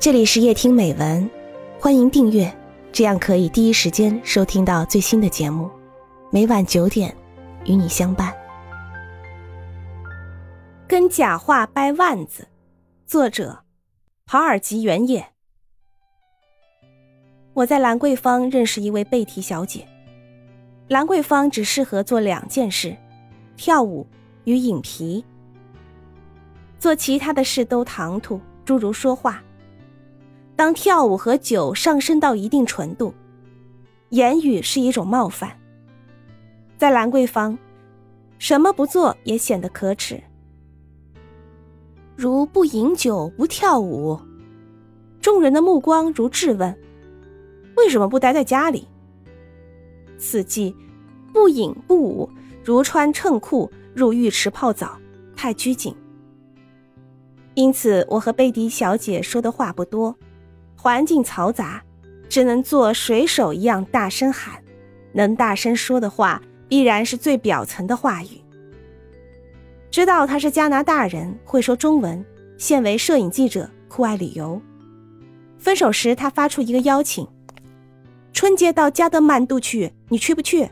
这里是夜听美文，欢迎订阅，这样可以第一时间收听到最新的节目。每晚九点，与你相伴。跟假话掰腕子，作者：跑尔吉原野。我在兰桂坊认识一位贝提小姐，兰桂坊只适合做两件事：跳舞与饮皮。做其他的事都唐突，诸如说话。当跳舞和酒上升到一定纯度，言语是一种冒犯。在兰桂坊，什么不做也显得可耻，如不饮酒不跳舞，众人的目光如质问：为什么不待在家里？此际，不饮不舞，如穿衬裤入浴池泡澡，太拘谨。因此，我和贝迪小姐说的话不多。环境嘈杂，只能做水手一样大声喊。能大声说的话，必然是最表层的话语。知道他是加拿大人，会说中文，现为摄影记者，酷爱旅游。分手时，他发出一个邀请：春节到加德满都去，你去不去？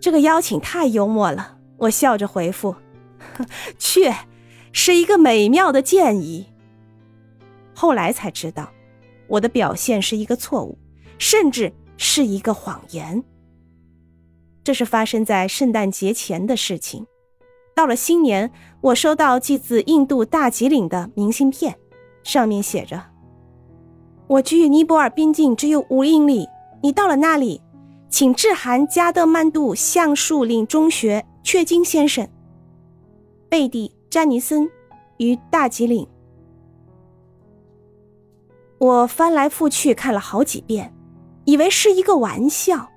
这个邀请太幽默了，我笑着回复：去，是一个美妙的建议。后来才知道，我的表现是一个错误，甚至是一个谎言。这是发生在圣诞节前的事情。到了新年，我收到寄自印度大吉岭的明信片，上面写着：“我距尼泊尔边境只有五英里，你到了那里，请致函加德曼杜橡树岭中学雀金先生。贝蒂·詹尼森，于大吉岭。”我翻来覆去看了好几遍，以为是一个玩笑。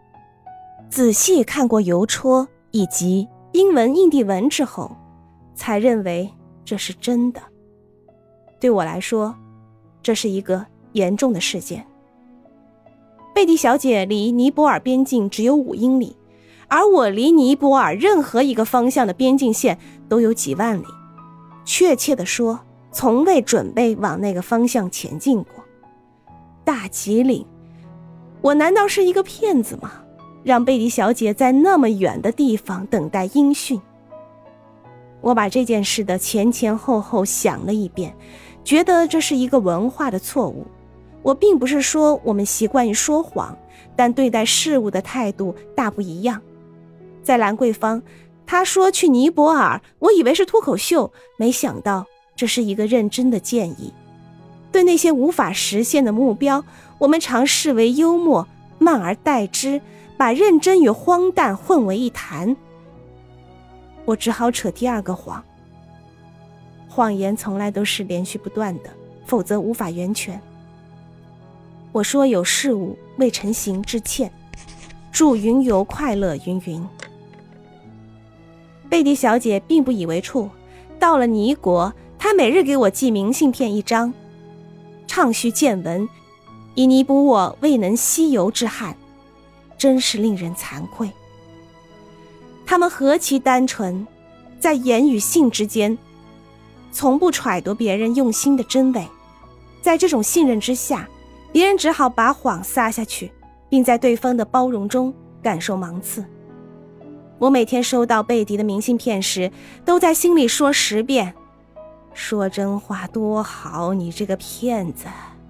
仔细看过邮戳以及英文、印地文之后，才认为这是真的。对我来说，这是一个严重的事件。贝蒂小姐离尼泊尔边境只有五英里，而我离尼泊尔任何一个方向的边境线都有几万里。确切的说，从未准备往那个方向前进过。大吉岭，我难道是一个骗子吗？让贝蒂小姐在那么远的地方等待音讯。我把这件事的前前后后想了一遍，觉得这是一个文化的错误。我并不是说我们习惯于说谎，但对待事物的态度大不一样。在兰桂坊，他说去尼泊尔，我以为是脱口秀，没想到这是一个认真的建议。对那些无法实现的目标，我们常视为幽默，慢而代之，把认真与荒诞混为一谈。我只好扯第二个谎。谎言从来都是连续不断的，否则无法圆全。我说有事物未成形之欠，祝云游快乐云云。贝蒂小姐并不以为处，到了尼国，她每日给我寄明信片一张。畅叙见闻，以弥补我未能西游之憾，真是令人惭愧。他们何其单纯，在言与信之间，从不揣度别人用心的真伪。在这种信任之下，别人只好把谎撒下去，并在对方的包容中感受芒刺。我每天收到贝迪的明信片时，都在心里说十遍。说真话多好，你这个骗子，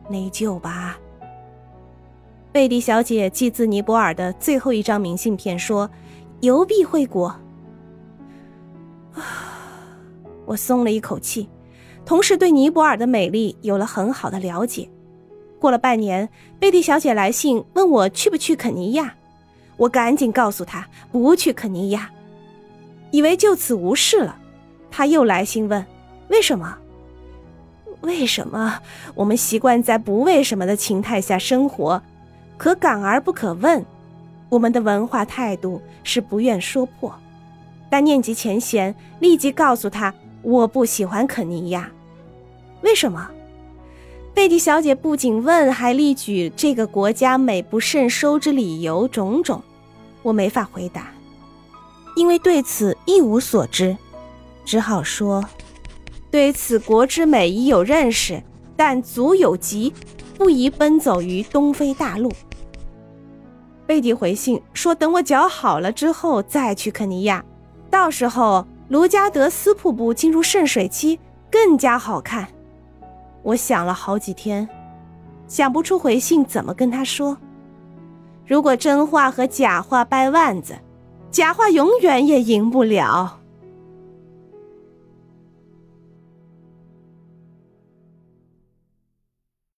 内疚吧？贝蒂小姐寄自尼泊尔的最后一张明信片说：“邮币回国。”啊，我松了一口气，同时对尼泊尔的美丽有了很好的了解。过了半年，贝蒂小姐来信问我去不去肯尼亚，我赶紧告诉她不去肯尼亚，以为就此无事了。她又来信问。为什么？为什么我们习惯在不为什么的情态下生活？可感而不可问。我们的文化态度是不愿说破，但念及前嫌，立即告诉他我不喜欢肯尼亚。为什么？贝蒂小姐不仅问，还例举这个国家美不胜收之理由种种。我没法回答，因为对此一无所知，只好说。对此国之美已有认识，但足有疾，不宜奔走于东非大陆。贝蒂回信说：“等我脚好了之后再去肯尼亚，到时候卢加德斯瀑布进入渗水期，更加好看。”我想了好几天，想不出回信怎么跟他说。如果真话和假话掰腕子，假话永远也赢不了。